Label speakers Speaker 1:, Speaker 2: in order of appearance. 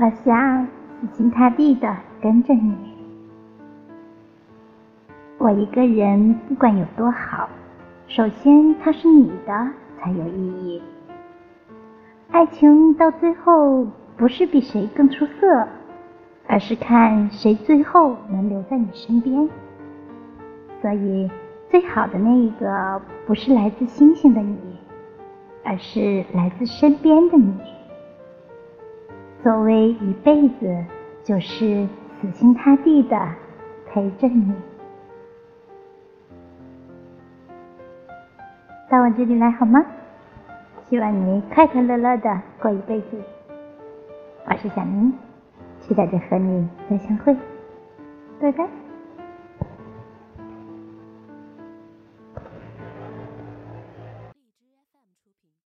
Speaker 1: 我想死心塌地的跟着你。我一个人不管有多好，首先他是你的才有意义。爱情到最后不是比谁更出色，而是看谁最后能留在你身边。所以，最好的那一个不是来自星星的你，而是来自身边的你。所谓一辈子，就是死心塌地的陪着你。到我这里来好吗？希望你快快乐乐的过一辈子。我是小明，期待着和你再相会。拜拜。